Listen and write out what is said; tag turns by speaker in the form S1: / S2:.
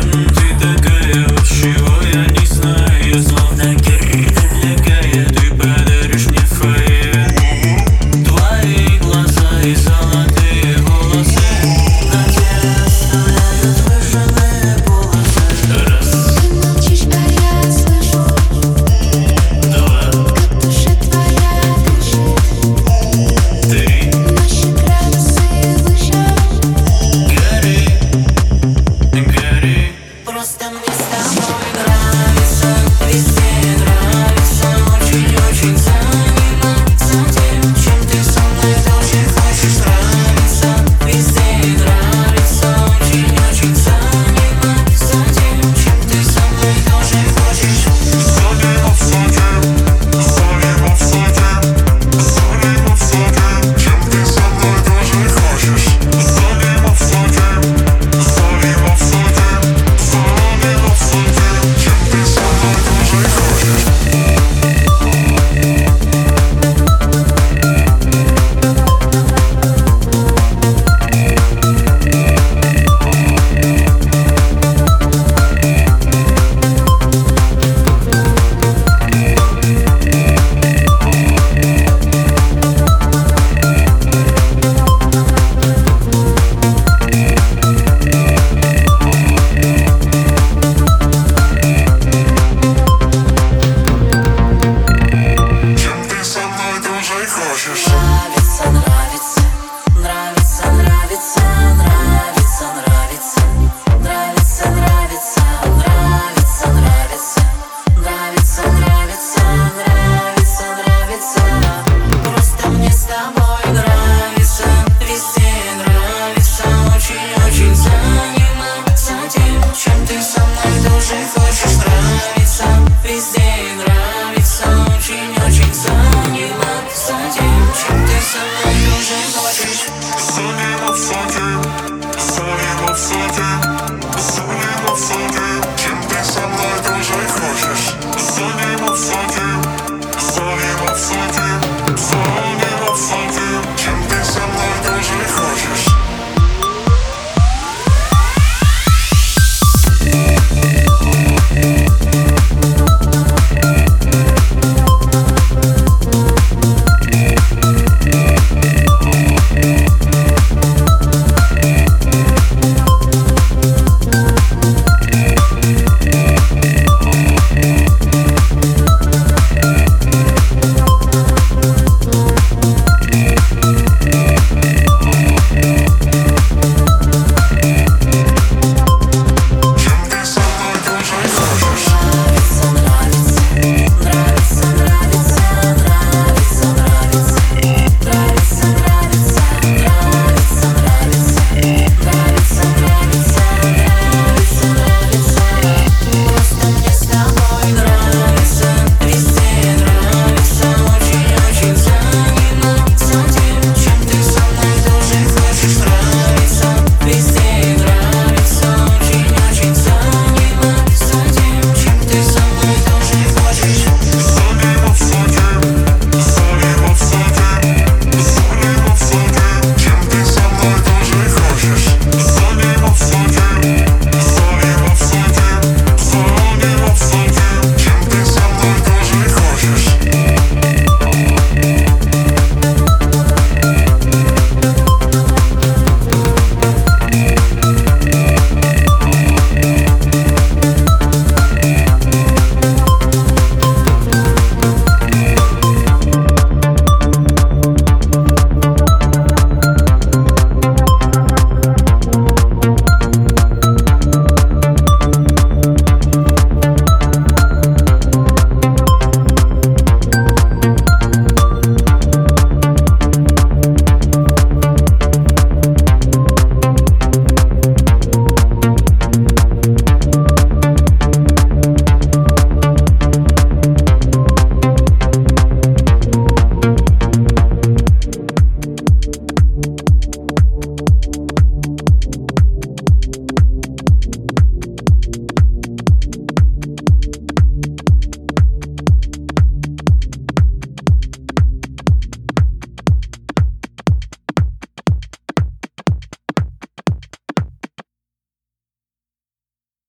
S1: Кем ты такая, чего я не знаю.
S2: custom, custom. something, something.